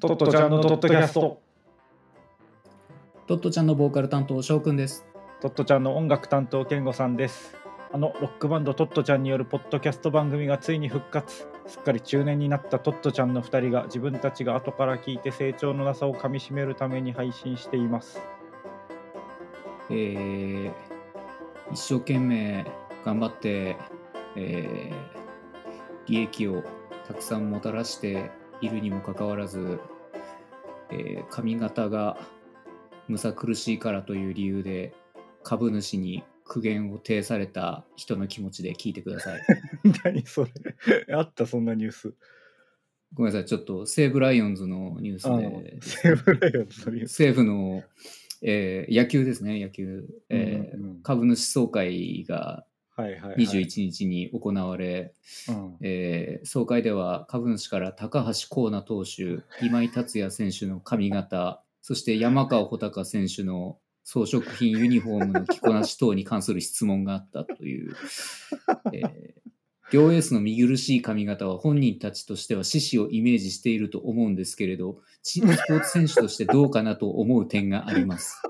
トットちゃんのトットキャスト。トットちゃんのボーカル担当翔くんです。トットちゃんの音楽担当健吾さんです。あのロックバンドトットちゃんによるポッドキャスト番組がついに復活。すっかり中年になったトットちゃんの2人が自分たちが後から聞いて成長のなさをかみしめるために配信しています。えー、一生懸命頑張って、えー利益をたくさんもたらしているにもかかわらず、えー髪型がむさ苦しいからという理由で株主に苦言を呈された人の気持ちで聞いてください。何それあったそんなニュース。ごめんなさい、ちょっと西武ライオンズのニュースあで西武ライオンズのニュース。西武の、えー野球ですね、野球、えーうんうん株主総会がはいはい、はい。21日に行われ、うんえー総会では株主から高橋光成投手、今井達也選手の髪型、そして山川穂高選手の装飾品ユニフォームの着こなし等に関する質問があったという、えー両エースの見苦しい髪型は本人たちとしては獅子をイメージしていると思うんですけれど、チ スポーツ選手としてどうかなと思う点があります。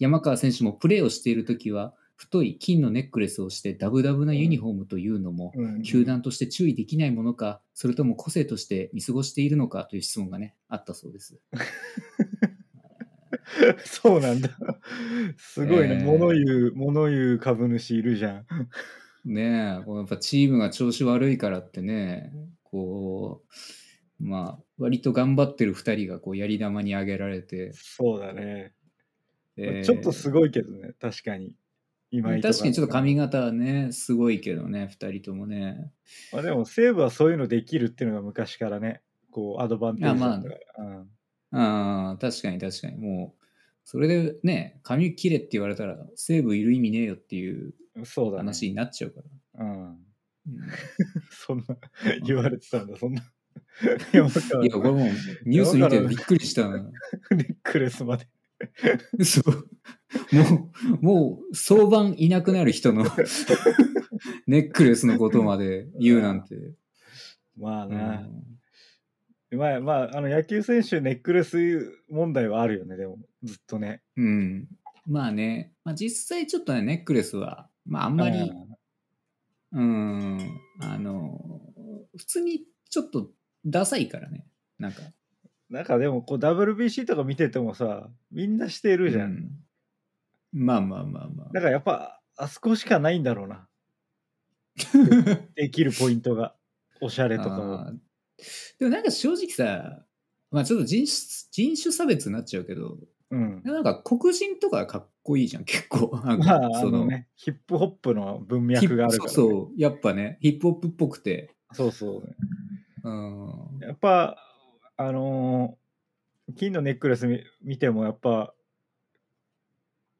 山川選手もプレーをしているときは、太い金のネックレスをしてダブダブなユニフォームというのも、うん球団として注意できないものか、それとも個性として見過ごしているのかという質問がね、あったそうです。そうなんだ。すごいね。えー物言う、物言う株主いるじゃん。ねえ、こうやっぱチームが調子悪いからってね、こう、まあ、割と頑張ってる2人がこうやり玉に挙げられて、そうだね。えーちょっとすごいけどね、確かに。今確かにちょっと髪が。型はね、すごいけどね、2人ともね。まあ、でも西武はそういうのできるっていうのが昔からね、こうアドバンテージだったから。うんああ、確かに確かに。もう、それでね、髪切れって言われたら、西武いる意味ねえよっていうそうだね。話になっちゃうから。うん。うん そんな言われてたんだ、そんな。いや、これもうニュース見てびっくりしたな。ネックレスまで。そう。もう、もう、早晩いなくなる人の ネックレスのことまで言うなんて。うまあな。んまあまあ、あの野球選手ネックレス問題はあるよね、でも、ずっとね。うん。まあね、まあ、実際ちょっとね、ネックレスは、まああんまり、うん、あの、普通にちょっとダサいからね。なんか。なんかでもこう WBC とか見ててもさみんなしてるじゃん、うん。まあまあまあまあ。だからやっぱあそこしかないんだろうな。できるポイントが。おしゃれとかも。でもなんか正直さ、まあちょっと人種人種差別になっちゃうけど、うん。なんか黒人とかかっこいいじゃん、結構。なんかまああのねヒップホップの文脈があるから、ね、そうそう、やっぱね、ヒップホップっぽくて。そうそう。うん。やっぱあのー金のネックレス見見てもやっぱ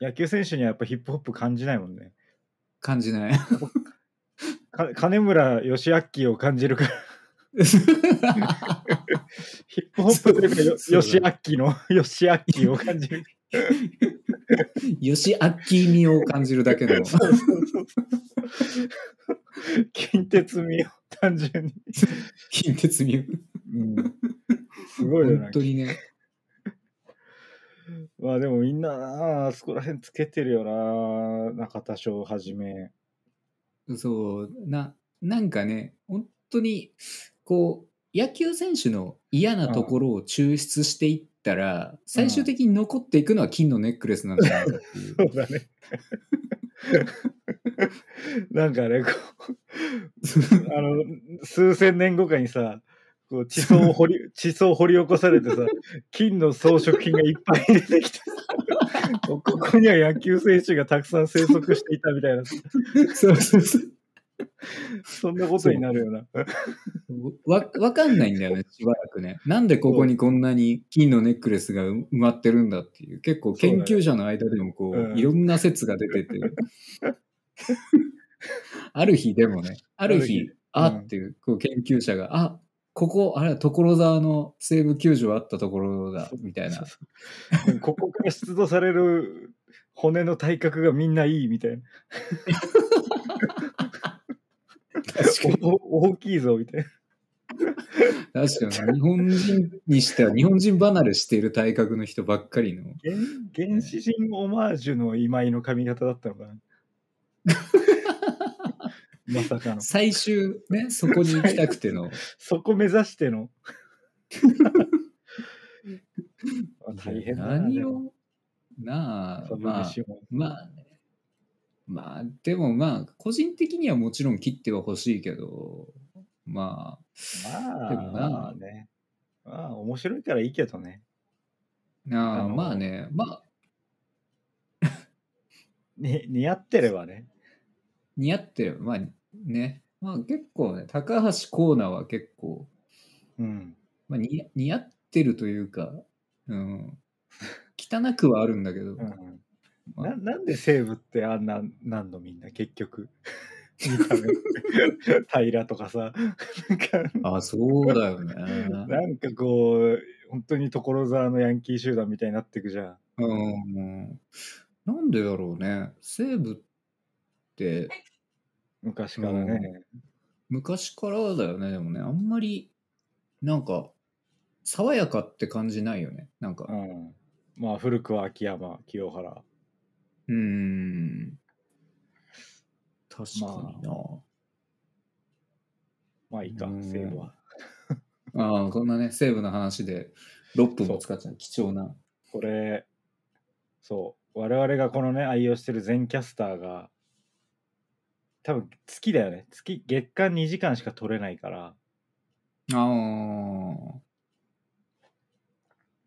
野球選手にはやっぱヒップホップ感じないもんね感じない。か金村義明を感じるからヒップホップというかよそう義明の義明を感じる吉明味を感じるだけの。近鉄味を単純に、近鉄味を。うん、すごいよな本当にね。まあでもみんななあそこら辺つけてるよな中田翔はじめ。そう、な、なんかね、本当に、こう、野球選手の嫌なところを抽出していったら、最終的に残っていくのは金のネックレスなんじゃないかっていう。そうだね。なんかねこうあの数千年後かにさこう地層を掘り 地層を掘り起こされてさ金の装飾品がいっぱい出てきてさ ここには野球選手がたくさん生息していたみたいなそうそうそう。そんなことになるよな。わ、わかんないんだよね、しばらくね。なんでここにこんなに金のネックレスが埋まってるんだっていう、結構研究者の間でもこう、うんいろんな説が出てて。ある日でもね、ある日、あっていう、こう研究者が、あここ、あれ、所沢の西武球場あったところだ、みたいな。ここから出土される骨の体格がみんないいみたいな。確かに。お大きいぞみたいな。確かに、日本人にしては、日本人離れしている体格の人ばっかりの。原原始人オマージュの今井の髪型だったのかなまさかの。最終、ね、そこに行きたくての。そこ目指しての。大変だな何を、なあ、株まあ、まあね。まあ、でもまあ、個人的にはもちろん切っては欲しいけど、ままあ、でもなまあね。まあ、面白いからいいけどね。あ、なあまあね、まあ、に似合ってればね。似合ってる。まあね、まあ結構ね、高橋コーナーは結構、うん。まあ、似似合ってるというか、うん、汚くはあるんだけど、うん。まあ。ななんで西武ってあんななんのみんな結局。平とかさ。なあ、そうだよね。なんかこう本当に所沢のヤンキー集団みたいになってくじゃん。うん、なんでだろうね。西武って昔からね、昔からだよね。でもね、あんまり、なんか、爽やかって感じないよね。なんかう、んまあ古くは秋山清原うーん。確かにな。まあいいかうん西武は ああ、こんなね、西武の話で6分も使っちゃう。貴重な。これそう我々がこのね愛用してる全キャスターが多分月だよね月月間2時間しか取れないからああ。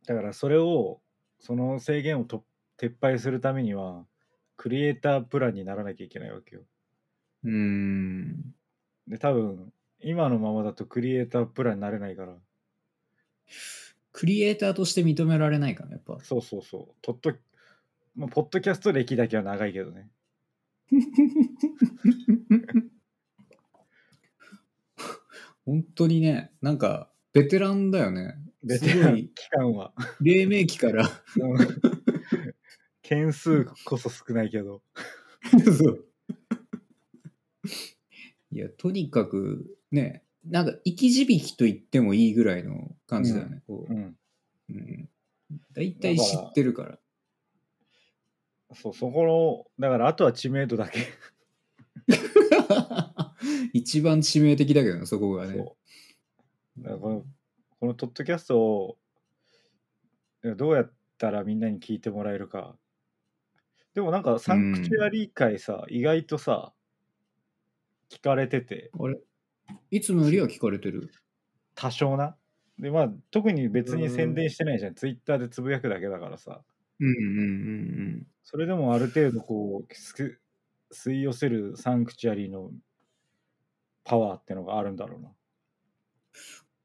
だからそれをその制限をと撤廃するためにはクリエイタープランにならなきゃいけないわけよ。うーん。で多分今のままだとクリエイタープランになれないからクリエイターとして認められないかな、やっぱ。そうそうそうとっと、まあ、ポッドキャスト歴だけは長いけどね 本当にね、なんか、ベテランだよね。ベテラン期間は黎明期から。うん件数こそ少ないけどそう。いや、とにかく、ね、なんか、生き字引と言ってもいいぐらいの感じだよね。こうんううん、大体知ってるから。そうそこのだからあとは知名度だけ一番致命的だけどね、そこがね。そう。だからこのこのトッドキャストをどうやったらみんなに聞いてもらえるか。でもなんかサンクチュアリー会さ、意外とさ聞かれてて。あれ？いつもよりは聞かれてる？多少な。でまあ特に別にうん宣伝してないじゃん。ツイッターでつぶやくだけだからさ。うんうんうん。それでもある程度こうす吸い寄せるサンクチュアリーのパワーってのがあるんだろうな。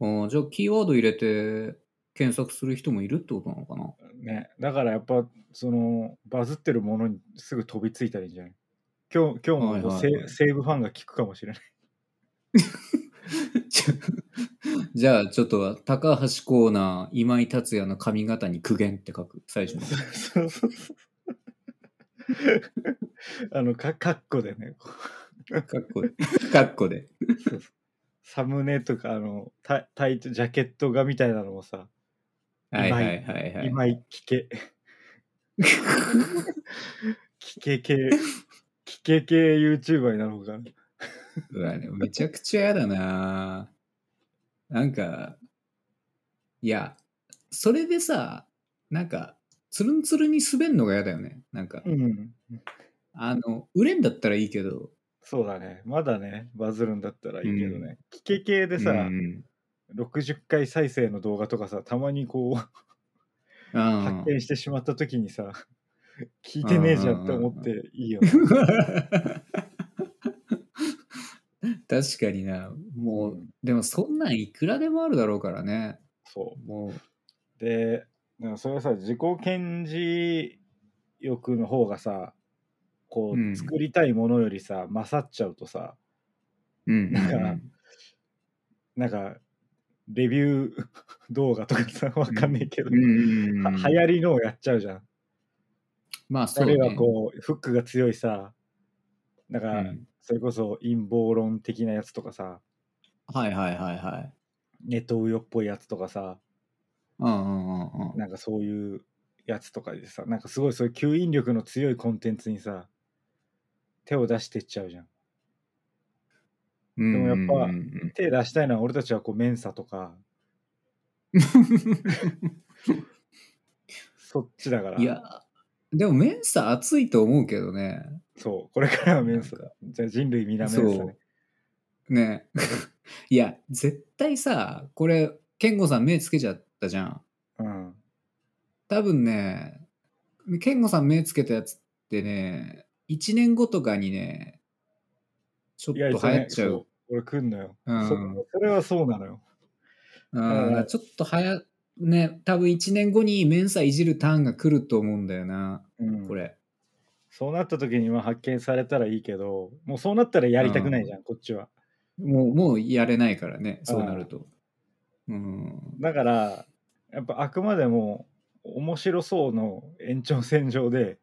うん。ああ、じゃあ、キーワード入れて検索する人もいるってことなのかな？ね、だからやっぱそのバズってるものにすぐ飛びついたらいいんじゃない？今日今日もはいはいはい。セ西武ファンが聞くかもしれない。じゃあ、ちょっと、高橋コーナー、今井達也の髪型に苦言って書く、最初に。あのかカッコでね。こ かっこで。かっこで。うそうそうサムネとかあのタタイトジャケット画みたいなのもさはいはいはいはい。今井聞け 聞け系聞け系 YouTuber になろうかな。うわね、めちゃくちゃ嫌だななんか、いや、それでさ、なんか、つるんつるんに滑んのが嫌だよね。なんか、うんあの、売れんだったらいいけど、そうだね。まだね、バズるんだったらいいけどね。聞け系でさ、うん60回再生の動画とかさ、たまにこう、うん発見してしまった時にさ、聞いてねえじゃんって思っていいよね。確かにな。もう、うんでもそんなんいくらでもあるだろうからね。そもう、う。で、なんかそれはさ、自己顕示欲の方がさ、こうんう、作りたいものよりさ、勝っちゃうとさ、うん。なんかなんか、レビュー 動画とかさ、わかんねえけど、うんうんうんは流行りのをやっちゃうじゃん。まあそうね。あるいはこう、フックが強いさ、なんか、うんそれこそ陰謀論的なやつとかさ、はいはいはいはい。ネトウヨっぽいやつとかさ、うんうんうんうん。なんかそういうやつとかでさ、なんかすごいそういう吸引力の強いコンテンツにさ、手を出してっちゃうじゃん。でもやっぱ手出したいのは俺たちはこうメンサとか、そっちだから。いや、でもメンサ熱いと思うけどね。そう、これからはメンサなんか。じゃあ人類皆メンサね。。ね。いや、絶対さ、これ、健吾さん目つけちゃったじゃん。うん。多分ね、健吾さん目つけたやつってね、1年後とかにね、ちょっと流行っちゃ。そう俺来んのよ、うんそ。それはそうなのよ。うんうんちょっとはや、ね、多分1年後にメンサいじるターンが来ると思うんだよな、うん、これ。そうなった時には発見されたらいいけど、もうそうなったらやりたくないじゃん、こっちは。もう、もうやれないからね、そうなると。うん。だから、やっぱあくまでも面白そうの延長線上で、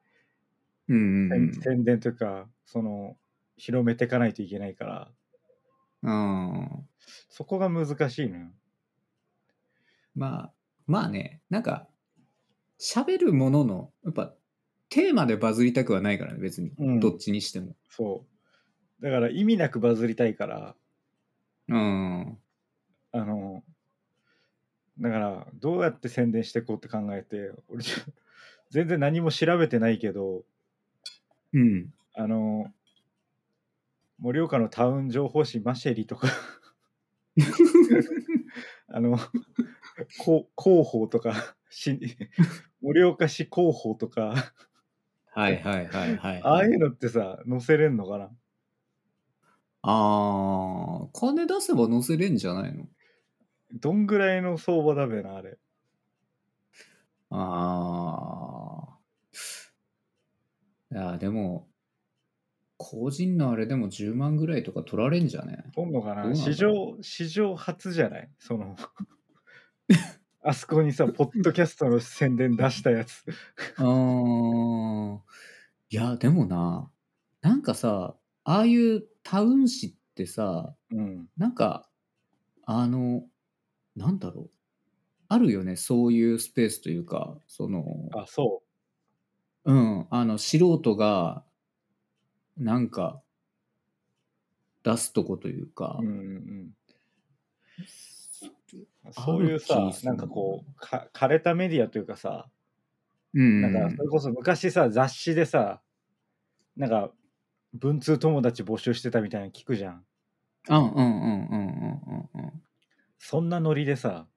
うんうん宣宣伝というか、その、広めていかないといけないから、うん。うん。そこが難しいのよ。まあ、まあね、なんか、喋るものの、やっぱ、テーマでバズりたくはないからね、別に。うんどっちにしても。そう。だから意味なくバズりたいから、うん。あの、だから、どうやって宣伝していこうって考えて、俺、全然何も調べてないけど、うん。あの、盛岡のタウン情報誌マシェリとか、あの、こ広報とか、し盛岡市広報とか、はいはいはいはい。ああいうのってさ、載せれんのかな？あー金出せば載せれんじゃないの？どんぐらいの相場だべな、あれ。ああ。いや、でも、個人のあれでも10万ぐらいとか取られんじゃね？とんのかな？史上、史上初じゃない？その、あそこにさ、ポッドキャストの宣伝出したやつ。あーいや、でもな、なんかさ、ああいうタウン誌ってさ、うん。なんか、あの、なんだろう？あるよね、そういうスペースというか、その、あ、そうん、あの、素人が、なんか、出すとこというかう。う、んうん。そういうさなんかこう、か枯れたメディアというかさ、うん、なんかそれこそ昔さ、雑誌でさ、なんか、文通友達募集してたみたいなの聞くじゃん。うんうんうんうんうんうんうん。そんなノリでさ、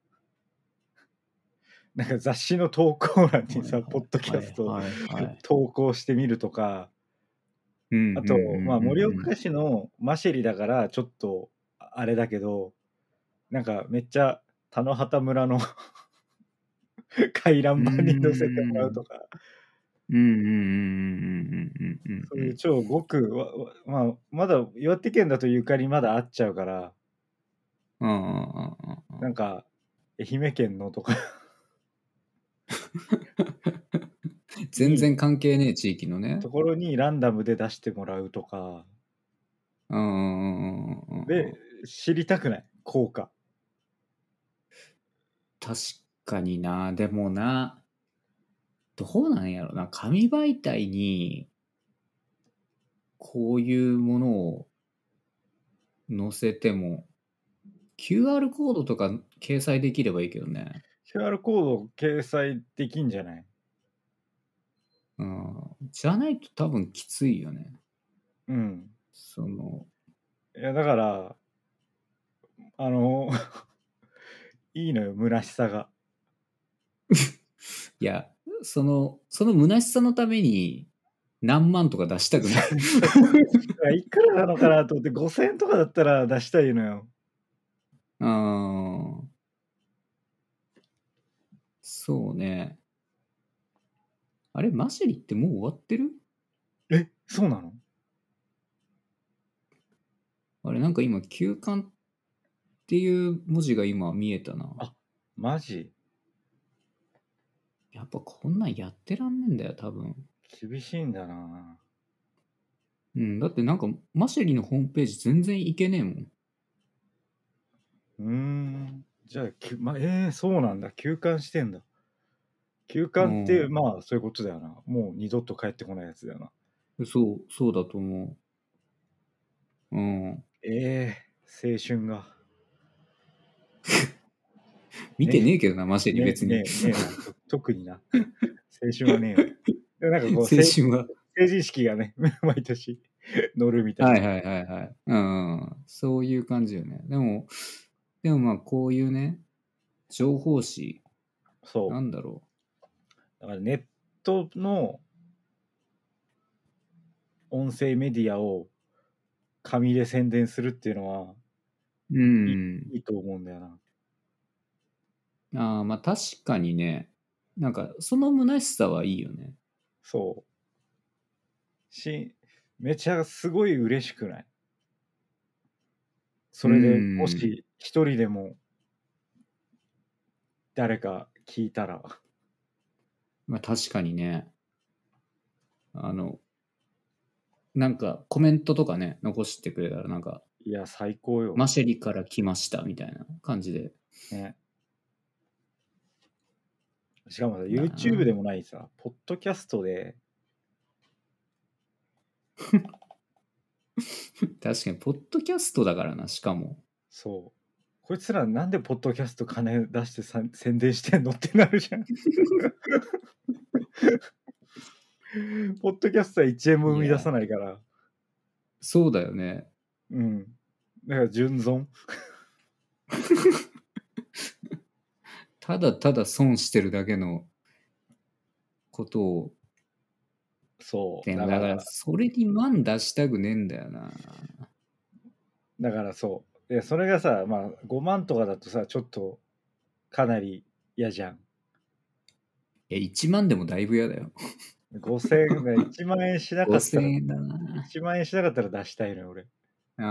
なんか雑誌の投稿欄にさ、ポッドキャスト投稿してみるとか、うんあとまあ、盛岡市のマシェリだから、ちょっと、あれだけど、なんか、めっちゃ、田野畑村の 回覧板に載せてもらうとか、うんうんうんうんうんうんうんそういう超ごく、わわまあ、まだ岩手県だとゆかりまだあっちゃうから、うんうんうんうんうん。なんか、愛媛県のとか、全然関係ねえ地域のねと。ころにランダムで出してもらうとか、うんうんうんうんうんで、知りたくない？効果。確かにな、でもな、どうなんやろな、紙媒体に、こういうものを載せても、QR コードとか掲載できればいいけどね。QR コード掲載できんじゃない？うん。じゃないと多分きついよね。うん。その、いや、だから、あの、いいのよ、虚しさが。いや、その、その虚しさのために何万とか出したくない。いくらなのかなと思って、5000円とかだったら出したいのよ。うん。そうね。あれ、マシェリってもう終わってる？え、そうなの？あれ、なんか今、休館っていう文字が今見えたな。あマジ？やっぱこんなんやってらんねんだよ、多分。厳しいんだな。うん、だってなんか、マシェリのホームページ全然いけねえもん。うーん。じゃあ、きまあ、えー、そうなんだ。休館してんだ。休館って、うんまあ、そういうことだよな。もう二度と帰ってこないやつだよな。そう、そうだと思う。うん。えー、青春が。見てねえけどな、マジでね別に。ねねえなと特にな。青春はねえよ。で もなんかこう、青成春は。成人式がね、毎年乗るみたいな。はいはいはいはい。うん。そういう感じよね。でも、でもまあこういうね、情報誌、そう。なんだろだからネットの音声メディアを紙で宣伝するっていうのはう。うん。いいと思うんだよな。ああ、まあ確かにね、なんかその虚しさはいいよね。そう。し、めちゃすごい嬉しくない？それでうんもし一人でも誰か聞いたら、まあ確かにね、あの、なんかコメントとかね、残してくれたらなんか、いや、最高よ。マシェリから来ましたみたいな感じで。ね。しかもさ YouTube でもないさ、ポッドキャストで、確かに、ポッドキャストだからな、しかも。そう。こいつらなんでポッドキャスト金出してさ宣伝してんのってなるじゃん。ポッドキャストは1円も生み出さないから。そうだよね。うん。だから純損。ただただ損してるだけのことを。そう。だから、それに万出したくねえんだよな。だからそう。で、それがさ、まあ5万とかだとさ、ちょっとかなり嫌じゃん。いや、1万でもだいぶ嫌だよ。5000円、1万円しなかった5000ら、円だな。1万円しなかったら出したいのよ、俺。あ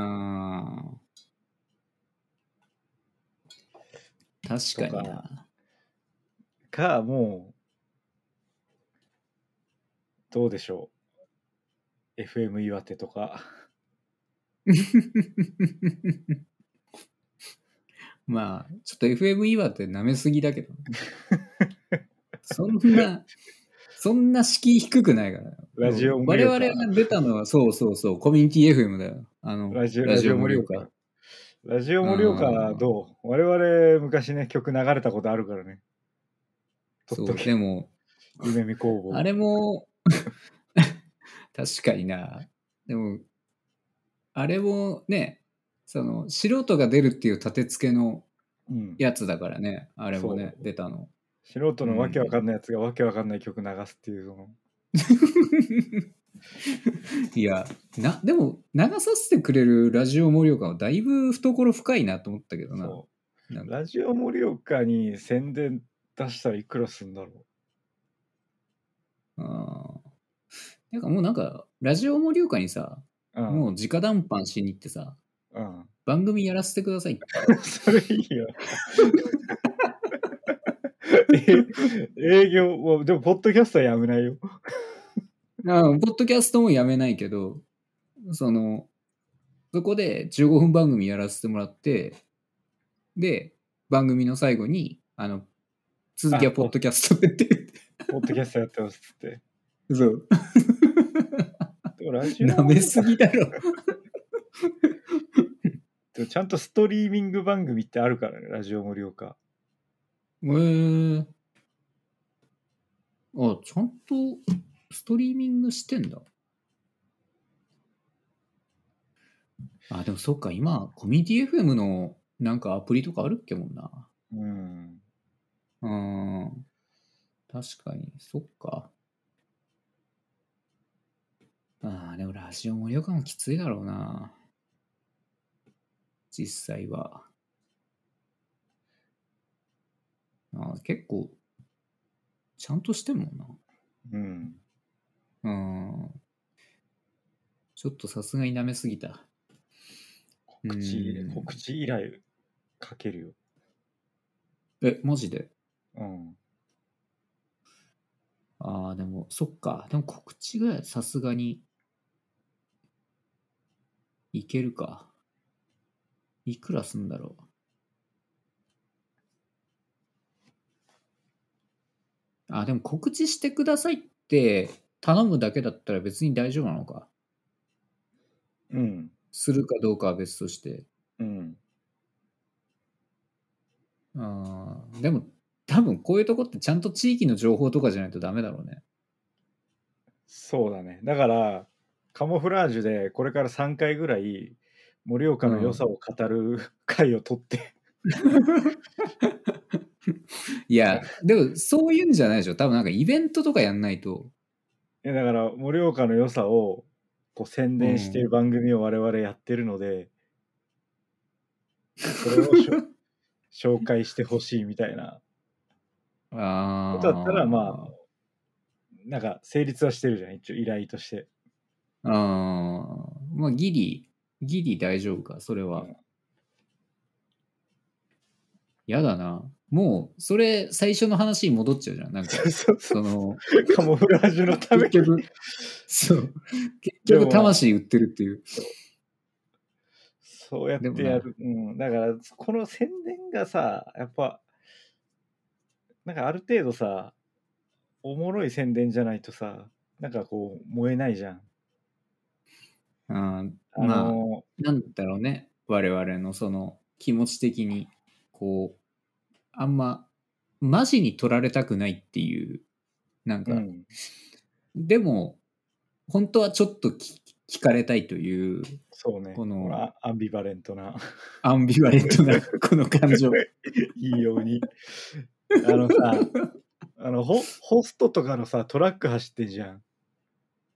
ー確かにとな。か、もう、どうでしょう。FM 岩手とか。まあ、ちょっと FM 岩手舐めすぎだけど。そんな、そんな敷居低くないから。ラジオ我々が出たのは、そうそうそう、コミュニティ FM だよ。あの、ラジオラジオ盛岡。ラジオ盛岡どう？我々昔ね、曲流れたことあるからね。そう、でも、夢見工房。あれも、確かにな。でも、あれもね、その、素人が出るっていう立て付けのうん、やつだからね、あれもね出たの。素人のわけわかんないやつがわけわかんない曲流すっていうその。いや、な、でも、流させてくれるラジオ盛岡はだいぶ懐深いなと思ったけどな。ラジオ盛岡に宣伝出したらいくらすんだろあーなんかもうなんか、ラジオ盛岡にさ、う。うん。もう直談判しに行ってさ、うん。番組やらせてください。それいいよ。え営業も、でも、ポッドキャストはやめないよ。ああ、ポッドキャストもやめないけど、その、そこで15分番組やらせてもらって、で、番組の最後に、あの、続きはポッドキャストでって言って。ポッドキャストやってますって。そう。でもラジオ舐めすぎだろ。でもちゃんとストリーミング番組ってあるからね、ラジオ盛岡。へえあ、ちゃんとストリーミングしてんだ。あ、でもそっか、今、コミュニティ FM のなんかアプリとかあるっけもんな。うん。うん。確かに、そっか。ああ、でもラジオ盛岡もきついだろうな。実際は。ああ結構、ちゃんとしてんもんな。うん。うん。ちょっとさすがに舐めすぎた。告知うん、告知依頼かけるよ。え、マジで？うん。ああ、でも、そっか。でも告知ぐらいさすがに、いけるか。いくらすんだろう？あ、でも告知してくださいって頼むだけだったら別に大丈夫なのか？うん。するかどうかは別として。うん。あでも多分こういうとこってちゃんと地域の情報とかじゃないとダメだろうね。そうだね。だから、カモフラージュでこれから3回ぐらい盛岡の良さを語る 回を取って、いや、でもそういうんじゃないでしょ。多分なんかイベントとかやんないと。いやだから盛岡の良さをこう宣伝している番組を我々やってるので、それを 紹介してほしいみたいな。ことだったらまあなんか成立はしてるじゃん一応依頼としてああ。まあギリ、ギリ大丈夫か、それは。うんやだな。もう、それ最初の話に戻っちゃうじゃん。なんか、その、カモフラージュのために結局、そう。結局、魂売ってるっていう。そうやってやる、うん、だからこの宣伝がさやっぱなんかある程度さおもろい宣伝じゃないとさなんかこう燃えないじゃんああまあ、のなんだろうね。我々のその気持ち的に、こう、あんま、マジに取られたくないっていう、なんか、うん、でも、本当はちょっと聞聞かれたいという、そうね。このあアンビバレントな。アンビバレントな この感情。いいように。あのさあのホホストとかのさトラック走ってんじゃん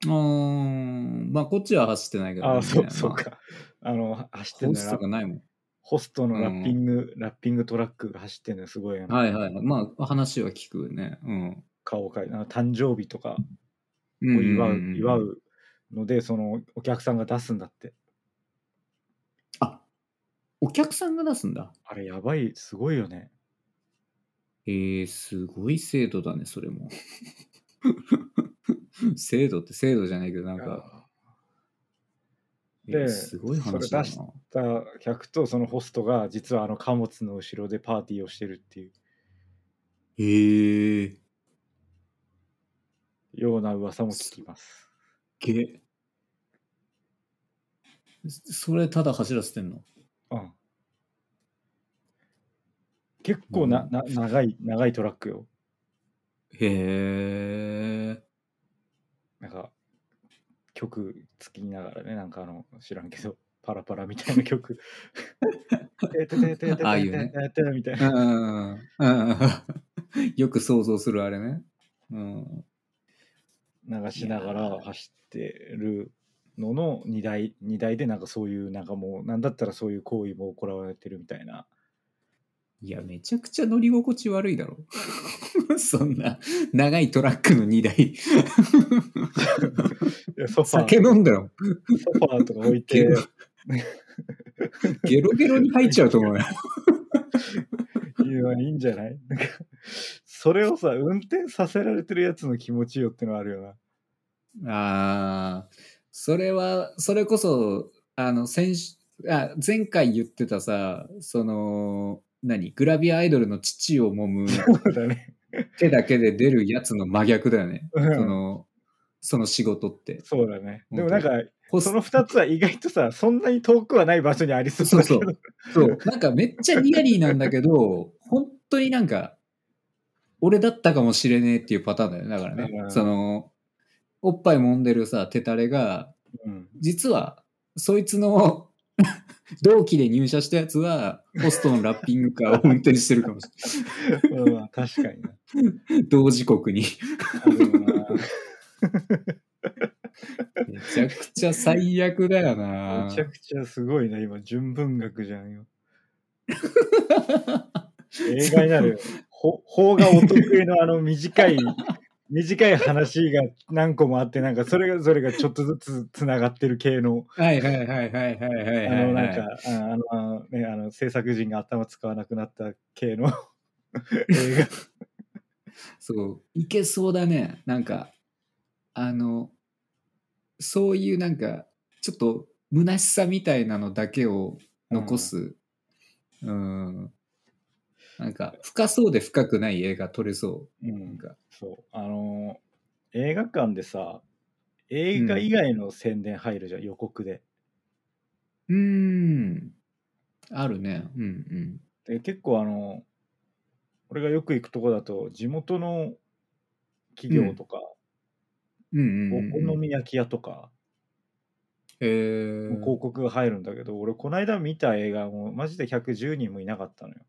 うーん、まあ、こっちは走ってないけど、ああそうそうまかあの走っあホストがないもん。ホストのラッピング、ラッピングトラックが走ってんのよすごいはいはいはい。まあ、話は聞くね。うん。顔を変え誕生日とかうんを祝う,、んん祝うのでそのお客さんが出すんだってあ、お客さんが出すんだ。あれやばいすごいよねえー、すごい制度だね、それも。制度って制度じゃないけど、なんか、えーですごい話だな。それ出だ客とそのホストが実はあの貨物の後ろでパーティーをしてるっていう。え。ー、ような噂も聞きます。げそれただ走らせてんの？うん。結構な,、うん。な長い長いトラックよ。へえ。なんか曲つきながらねなんかあの知らんけどパラパラみたいな曲ああいうねみたいな。よく想像するあれね。うん。流しながら走ってるのの荷台荷台でなんかそういうなんかもうなんだったらそういう行為も行われてるみたいないや、めちゃくちゃ乗り心地悪いだろ。そんな長いトラックの荷台。いやソファ酒ー飲んだろ。ソファーとか置いてゲロゲロに入っちゃうと思うよ。いいんじゃない？なんかそれをさ運転させられてるやつの気持ちよってのはあるよなああ、それは、それこそ、あの、先週、あ前回言ってたさ、その、何？グラビアアイドルの父を揉むそうだね手だけで出るやつの真逆だよね。うんその、その仕事って。そうだねでもなんかその2つは意外とさそんなに遠くはない場所にありそうだけどそうそう。なんかめっちゃニヤリーなんだけど、本当になんか、俺だったかもしれねえっていうパターンだよね。だからね。うんその、おっぱい揉んでるさ、手タレが、うん実は、そいつの 同期で入社したやつは、ホストのラッピングカーを運転してるかもしうん確かにな。れない。同時刻に。めちゃくちゃ最悪だよな。めちゃくちゃすごいな今純文学じゃんよ。映画になる。よほ法がお得意のあの短い短い話が何個もあってなんかそれがそれがちょっとずつつながってる系のはいはいはいはいはいはいはい、あのなんかああのねあの制作陣が頭使わなくなった系の映画そう、いけそうだね。なんか、あの、そういうなんか、ちょっと虚しさみたいなのだけを残す。うん。なんか、深そうで深くない映画撮れそうう。なんん、か、そう。あのー映画館でさ、映画以外の宣伝入るじゃん、予告で。うーん。あるね。うんうん。で、結構あの、俺がよく行くとこだと、地元の企業とか、うんうんおうんうん。好み焼き屋とか、えー、広告が入るんだけど、俺この間見た映画もマジで110人もいなかったのよ。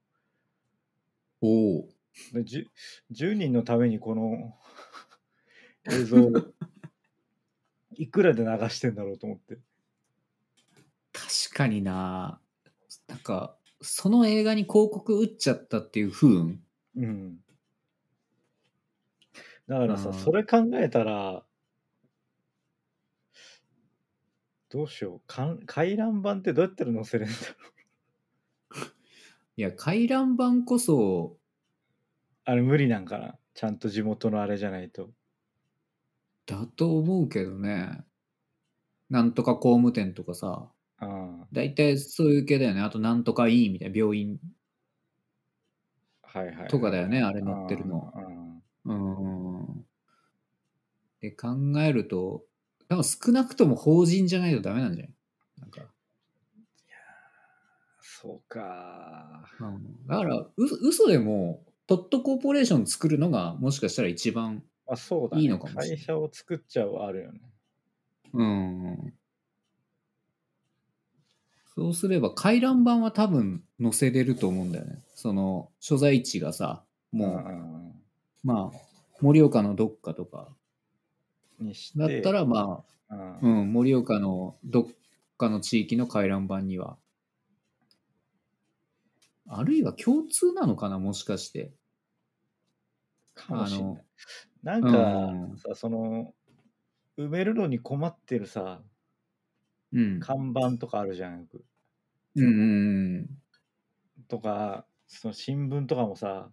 おお。で 10, 10人のためにこの 映像をいくらで流してんだろうと思って。確かにな。なんか、その映画に広告打っちゃったっていう不運？うん。だからさ、うんそれ考えたら、どうしよう。かん回覧板ってどうやったら載せれるんだろう。いや、回覧板こそ、あれ無理なんかな？ちゃんと地元のあれじゃないと。だと思うけどね。なんとか工務店とかさ、あ大体そういう系だよね。あと、なんとかいいみたいな病院あはいはいはい。とかだよねあれ載ってるのあーあうん。で考えると、なんか少なくとも法人じゃないとダメなんじゃない？なんか、ーそうか。うん、だから、う嘘でも、トットコーポレーション作るのが、もしかしたら一番。いいのかもしれない会社を作っちゃうはあるよね。うん。そうすれば、回覧板は多分載せれると思うんだよね。その、所在地がさ、もう、うんまあ、盛岡のどっかとか。だったら、まあ、うん、うん、盛岡のどっかの地域の回覧板には。あるいは共通なのかな、もしかして。かもしれない。なんか、うんさ、その、埋めるのに困ってるさ、うん。看板とかあるじゃん、よく。うん。とか、その新聞とかもさ、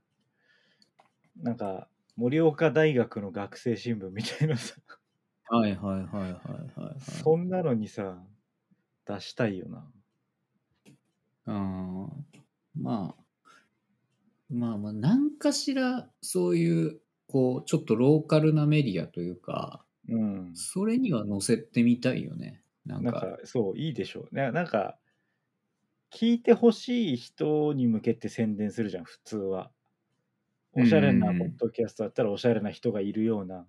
なんか、盛岡大学の学生新聞みたいなさ、はいはいはいはいはい、はい。そんなのにさ、出したいよな。うんまあ、まあまあ、何かしら、そういう、こう、ちょっとローカルなメディアというか、うん。それには載せてみたいよね。なんか、なんか、そう、いいでしょう。ね、なんか、聞いてほしい人に向けて宣伝するじゃん、普通は。おしゃれなうんポッドキャストだったら、おしゃれな人がいるような、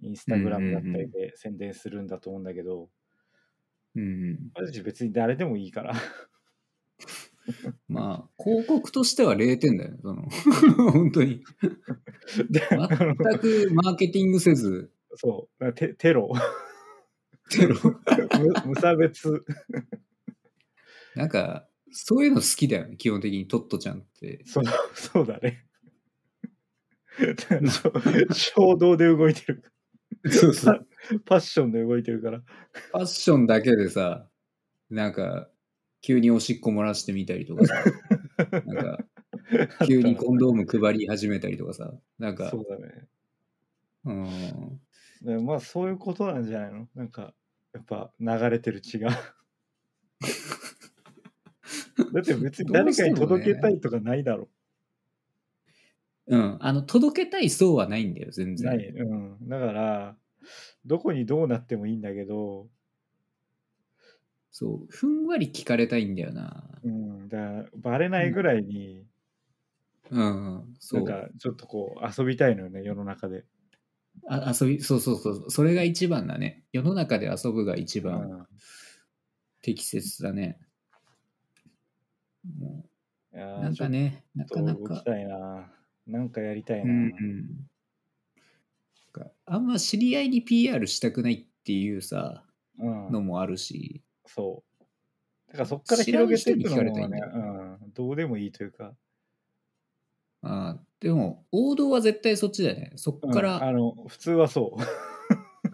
インスタグラムだったりで宣伝するんだと思うんだけど、うん、私別に誰でもいいから。まあ、広告としては0点だよね、その、本当に。全くマーケティングせず、そう、テテロ、テロ？無無差別。なんか、そういうの好きだよね、基本的にトットちゃんって。そうそうだね。衝動で動いてる。そうそう。パッションで動いてるから。ファッションだけでさ、なんか、急におしっこ漏らしてみたりとかさ、なんか、急にコンドーム配り始めたりとかさ、なんかそ、うだね。うん、でまあそういうことなんじゃないの？なんかやっぱ流れてる血が。だって別に誰かに届けたいとかないだろ。うん、あの、届けたい層はないんだよ、全然。ない。うん。だから、どこにどうなってもいいんだけど、そう、ふんわり聞かれたいんだよな。うん。だバレないぐらいに、うん、そう。なんかちょっとこう遊びたいのよね、世の中で。あ遊び、そうそうそう、それが一番だね。世の中で遊ぶが一う番ん。適切だね。もう、いやーなんかね、なかなか。たいな。なんかやりたいうな。んうん。なんかあんま知り合いに PR したくないっていうさ、うんのもあるし、そう。だからそっから広げていくのもね、うん、どうでもいいというか、あーでも、王道は絶対そっちだよね。そっうん。から、あの普通はそう。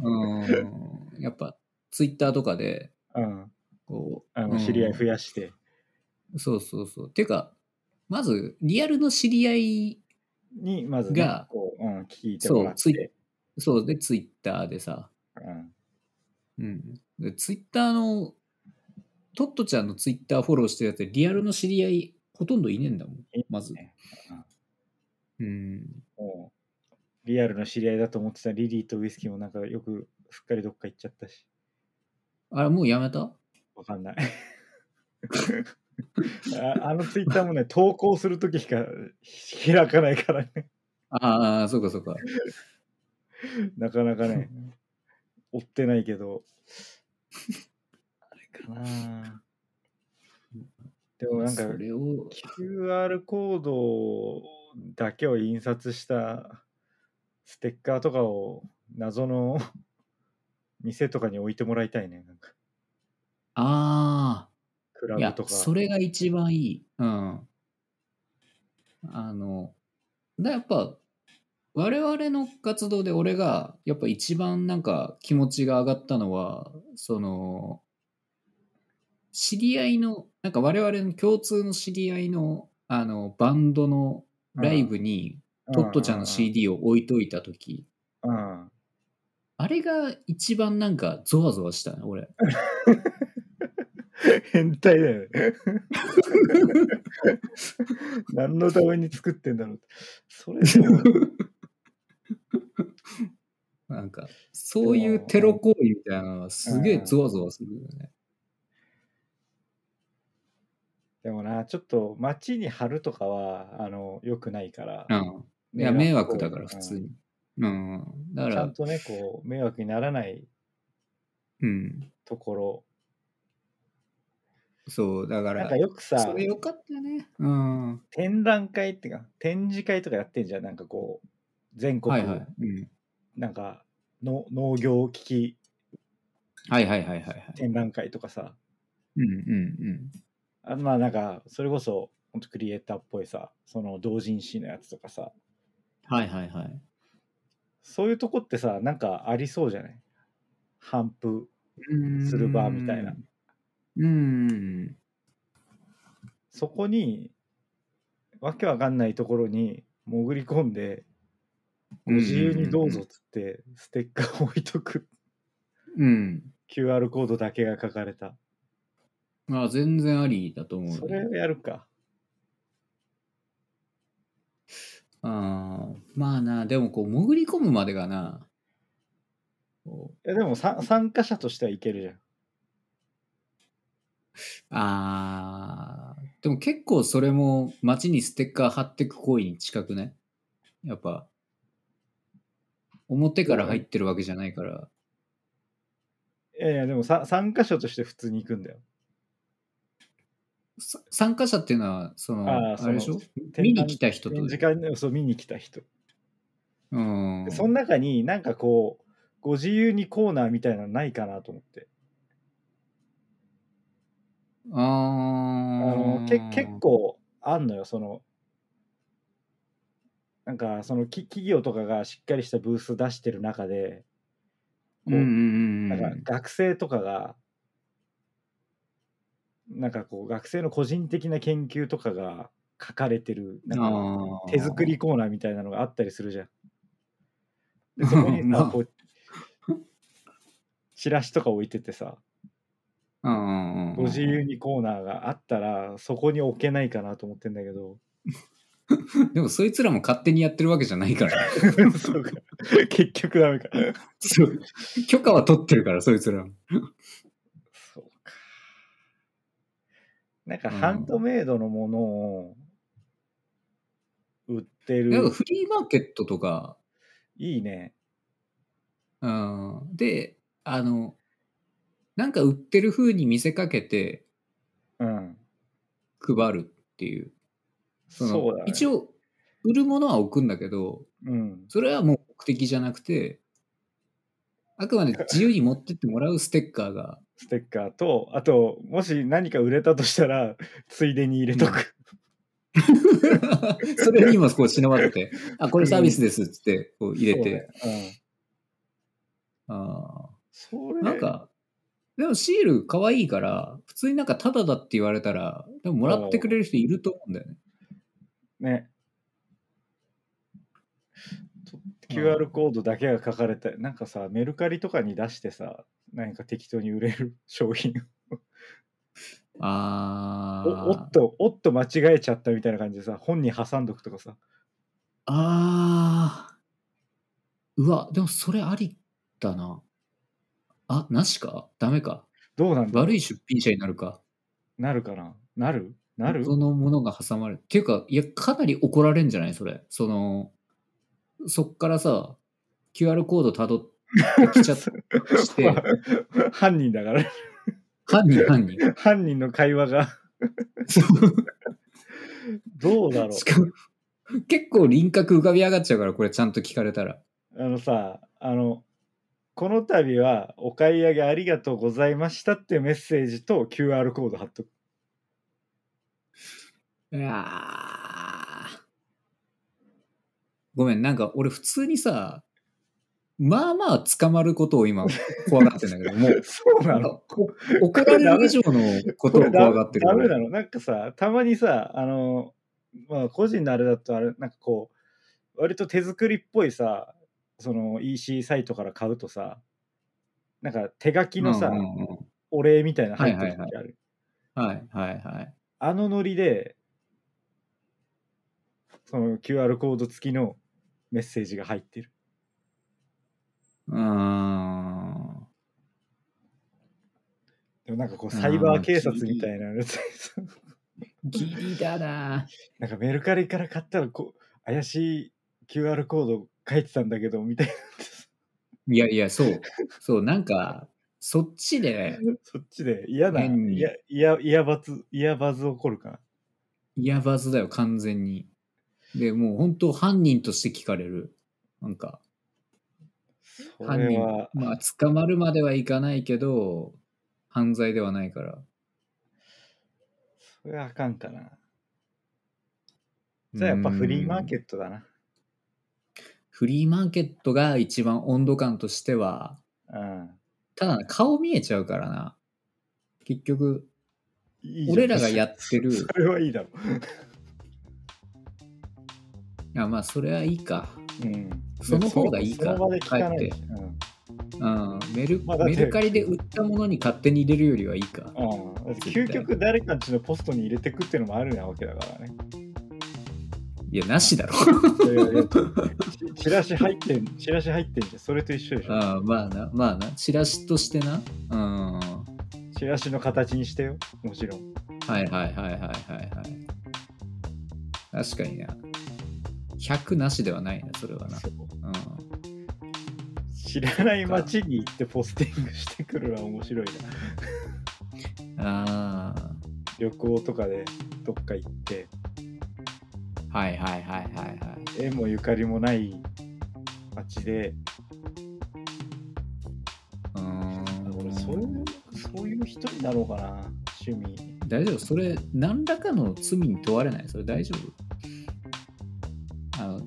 うん、やっぱ、ツイッターとかで、うん、こう、あうん。の知り合い増やして、そうそうそう。てか、まず、リアルの知り合い、にまず、ねが、こう、うん、聞いてもらっそうツイて、そうで、ツイッターでさ、うん、うん。で、ツイッターの、トットちゃんのツイッターフォローしてるやつで、リアルの知り合い、ほとんどいねえんだもんまず。ねうん。もう、リアルの知り合いだと思ってたリリーとウイスキーもなんかよくすっかりどっか行っちゃったし、あれ、もうやめた？わかんない。ああのツイッターもね、投稿するときしか開かないからね、ああ、そうかそうか。なかなかね、追ってないけど、あれかな。でもなんか、それを、QR コードだけを印刷したステッカーとかを謎の 店とかに置いてもらいたいね。なんかああ、いやクラブと、か。それが一番いい。うん。あの、だやっぱ、我々の活動で俺が、やっぱ一番なんか気持ちが上がったのは、その、知り合いの、なんか我々の共通の知り合いの、あの、バンドのライブに、トットちゃんの CD を置いといたとき、うんあれが一番なんかゾワゾワしたね、俺。変態だよね。何のために作ってんだろうって。それでも なんか、そういうテロ行為みたいなのはすげえゾワゾワするよね。でもな、ちょっと街に貼るとかは、あの、良くないから。うん。いや、迷惑だから、普通に。うん。だからちゃん、とね、こう、迷惑にならないうん。ところ。そう、だか、なんからよくさそ、れよかったね。うん。展覧会ってか、展示会とかやってんじゃん。なんかこう、全国、はいはい。うん。なんかの農業機器はいはいはいはいはい。展覧会とかさ。うんうんあまあなんか、それこそ、本当クリエイターっぽいさ、その同人誌のやつとかさ、うん。はいはいはい。そういうとこってさ、なんかありそうじゃない？反布する場みたいな。うん。そこに、わけわかんないところに潜り込んで、ご自由にどうぞっつって、ステッカーを置いとく。うん。QR コードだけが書かれた。あ全然ありだと思う、それをやるか。あーまあな、でもこう、潜り込むまでがな、いやでもさ参加者としてはいけるじゃん。あーでも結構それも街にステッカー貼ってく行為に近くねやっぱ、表から入ってるわけじゃないから。いやいや、でもさ参加者として普通に行くんだよ。さ参加者っていうのは、その、あーあれでしょ？見に来た人と展示会ねそう見に来た人。うんで。その中になんかこう、ご自由にコーナーみたいなのないかなと思って。ああーのけ結構あんのよ、その、なんかそのき企業とかがしっかりしたブース出してる中で、こううんうんうんなんか学生とかが、なんかこう学生の個人的な研究とかが書かれてる、なんか手作りコーナーみたいなのがあったりするじゃん。で そこにまあ。さこうチラシとか置いててさ、ご自由にコーナーがあったらそこに置けないかなと思ってんだけど。でもそいつらも勝手にやってるわけじゃないから。そうか。結局ダメか。そう。許可は取ってるから、そいつらも。そうかなんかうん。ハンドメイドのものを売ってる、なんかフリーマーケットとか、いいね。うん、で、あの、なんか売ってる風に見せかけてうん配るっていう。そのそうだ、ね、一応、売るものは置くんだけど、うん。それはもう目的じゃなくて、あくまで自由に持ってってもらうステッカーが、ステッカーとあともし何か売れたとしたら ついでに入れとく、それにもこう忍ばせて、あ、これサービスですっつってこう入れて、そうねうん、あそーれ。なんか、でもシール可愛いから、普通になんかタダだって言われたら、でももらってくれる人いると思うんだよね。ね。と QR コードだけが書かれて、なんかさ、メルカリとかに出してさ、何か適当に売れる商品を。あーおおっと、おっと間違えちゃったみたいな感じでさ、本に挟んどくとかさ。あー。うわ、でもそれありだな。あ、なしか？ダメか。どうなんだ？悪い出品者になるか。なるかな？なる？なる？そのものが挟まれる。っていうか、いや、かなり怒られんじゃない？それ。その、そっからさ、QR コードたどってきちゃっ て犯人だから。犯人、犯人。犯人の会話が。どうだろうしかも、結構輪郭浮かび上がっちゃうから、これちゃんと聞かれたら。あのさ、あの、この度はお買い上げありがとうございましたっていうメッセージと QR コード貼っとく。いやーごめん、なんか俺普通にさ、まあまあ捕まることを今怖がってんだけど、もう、そうなの？怒られる以上のことを怖がってる俺。ダメなの？なんかさ、たまにさ、あの、まあ個人のあれだとあれ、なんかこう、割と手作りっぽいさ、その EC サイトから買うとさ、なんか手書きのさ、うんうんうん。お礼みたいなの入ってる時ある。はいはいはい。あのノリで、その QR コード付きのメッセージが入ってる。うーん。でもなんかこうサイバー警察みたいなギリだななんかメルカリから買ったらこう怪しい QR コード書いてたんだけどみたいな。いやいや、そう。そう、なんか、そっちで、そっちで嫌な、変にいや、いや、いやバズ、いやバズ起こるかな。イヤバズだよ、完全に。で、もう本当犯人として聞かれる。なんか、そ犯人まあ、捕まるまではいかないけど、犯罪ではないから。それはあかんかな。じゃあやっぱフリーマーケットだな。フリーマーケットが一番温度感としては、うん。ただ顔見えちゃうからな。結局、いい俺らがやってる、それはいいだろあまあ、それはいいか。う。うん。その方がいいかかないしかうん。うん、メルまあだってメルカリで売ったものに勝手に入れるよりはいいか。うん、究極誰かんちのポストに入れてくっていうのもあるなわけだからね。いや、なしだろ。いやいやちチラシ入ってん、チラシ入ってんじゃん。それと一緒でしょ。ああまあな、まあな、チラシとしてな。うん。はチラシの形にしてよ。もちろん。いはいはいはいはいはい。確かにな。100なしではないな、それはな。そううん。知らない街に行ってポスティングしてくるのは面白いな。ああ。旅行とかでどっか行って、はいはいはいはいはい。縁もゆかりもない街で、うーん俺そういう、そういう人になろうかな、趣味。大丈夫？それ、何らかの罪に問われない？それ大丈夫？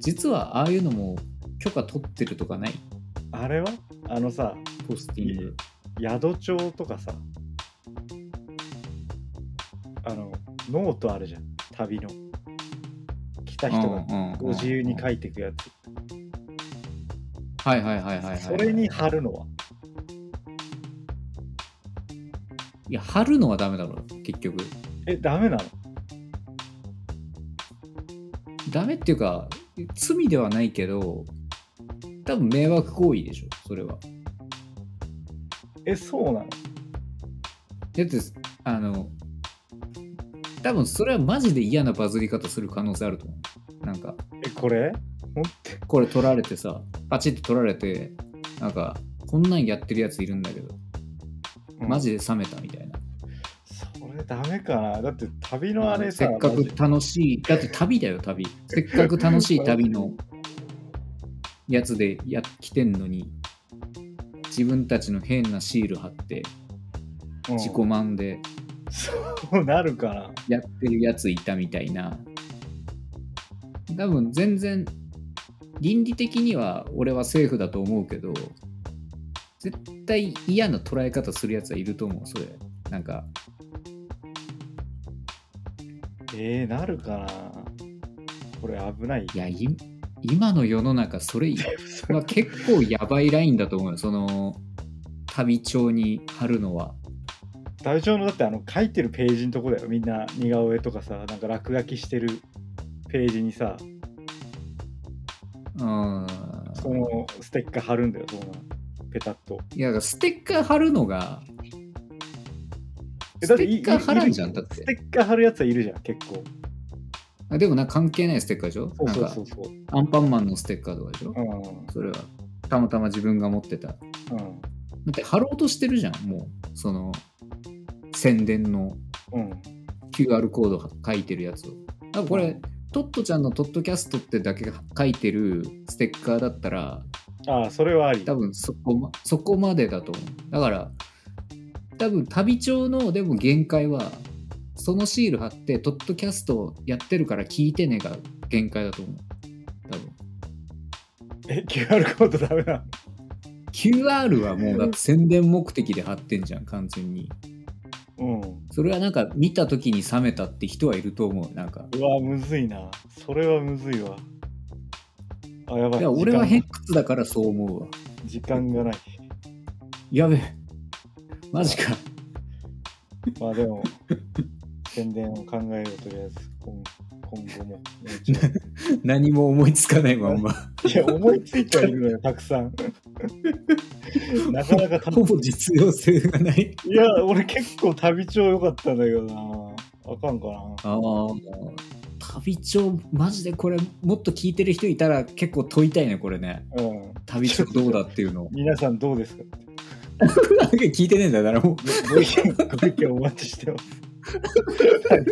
実はああいうのも許可取ってるとかない？あれは？あのさ、ポスティング。宿帳とかさ、あの、ノートあるじゃん、旅の。来た人がご自由に書いていくやつ。はいはいはいはいはい。それに貼るのは？いや、貼るのはダメだろ、結局。え、ダメなの？ダメっていうか、罪ではないけど、多分迷惑行為でしょ、それは。え、そうなの？だって、あの、多分それはマジで嫌なバズり方する可能性あると思う。なんか、え、これ？ほんって、これ取られてさ、パチッと取られて、なんか、こんなんやってるやついるんだけど、マジで冷めたみたいな。ダメかなだって旅のあれさ、せっかく楽しい、だって旅だよ、旅。せっかく楽しい旅のやつでや来てんのに、自分たちの変なシール貼って、うん自己満でそうなるかなやってるやついたみたいな。多分全然、倫理的には俺はセーフだと思うけど、絶対嫌な捉え方するやつはいると思う、それ。なんか、えー、なるかなこれ危ない。いや、い今の世の中、それは 結構やばいラインだと思うよ。その、旅帳に貼るのは。ダチョウのだってあの書いてるページのとこだよみんな似顔絵とかさなんか落書きしてるページにさうん。そのステッカー貼るんだよそのペタッといや、ステッカー貼るのが、えステッカー貼らんじゃん、いだって。ステッカー貼るやつはいるじゃん結構あでもな、関係ないステッカーでしょ？そうそうそうそうアンパンマンのステッカーとかでしょ？うんそれは、たまたま自分が持ってた。だうんって貼ろうとしてるじゃん、もう。その、宣伝のうん、QR コード書いてるやつを。多分これ、トットちゃんのトッドキャストってだけ書いてるステッカーだったら、ああそれはあり多分そこ,、ま、そこまでだと思う。だから、多分旅帳のでも限界は、そのシール貼って、トッドキャストやってるから聞いてねが限界だと思う。多分。え QR コードダメなの？QR はもうだって宣伝目的で貼ってんじゃん、完全に。うんそれはなんか見た時に冷めたって人はいると思う。なんか。うわむずいなそれはむずいわあやばいいや俺は偏屈だからそう思うわ。時間がないやべえ。マジか。まあでも宣伝を考えようとりあえず今今後も 何も思いつかないまんま。いや、思いついてはいるのよ、たくさん。なかなかたほぼ実用性がない。いや、俺結構旅帳良かったんだけどな。あかんかな。ああ。旅帳、マジでこれ、もっと聞いてる人いたら結構問いたいね、これね。うん。旅帳どうだっていうの。皆さんどうですか聞いてねえんだよ、誰も。ご意見、ご意見お待ちしてます。はい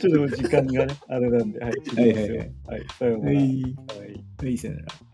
ちょっと時間がね、あれなんで、はい、はいはいはいはい、さようなら。はい。はいはい、さよなら。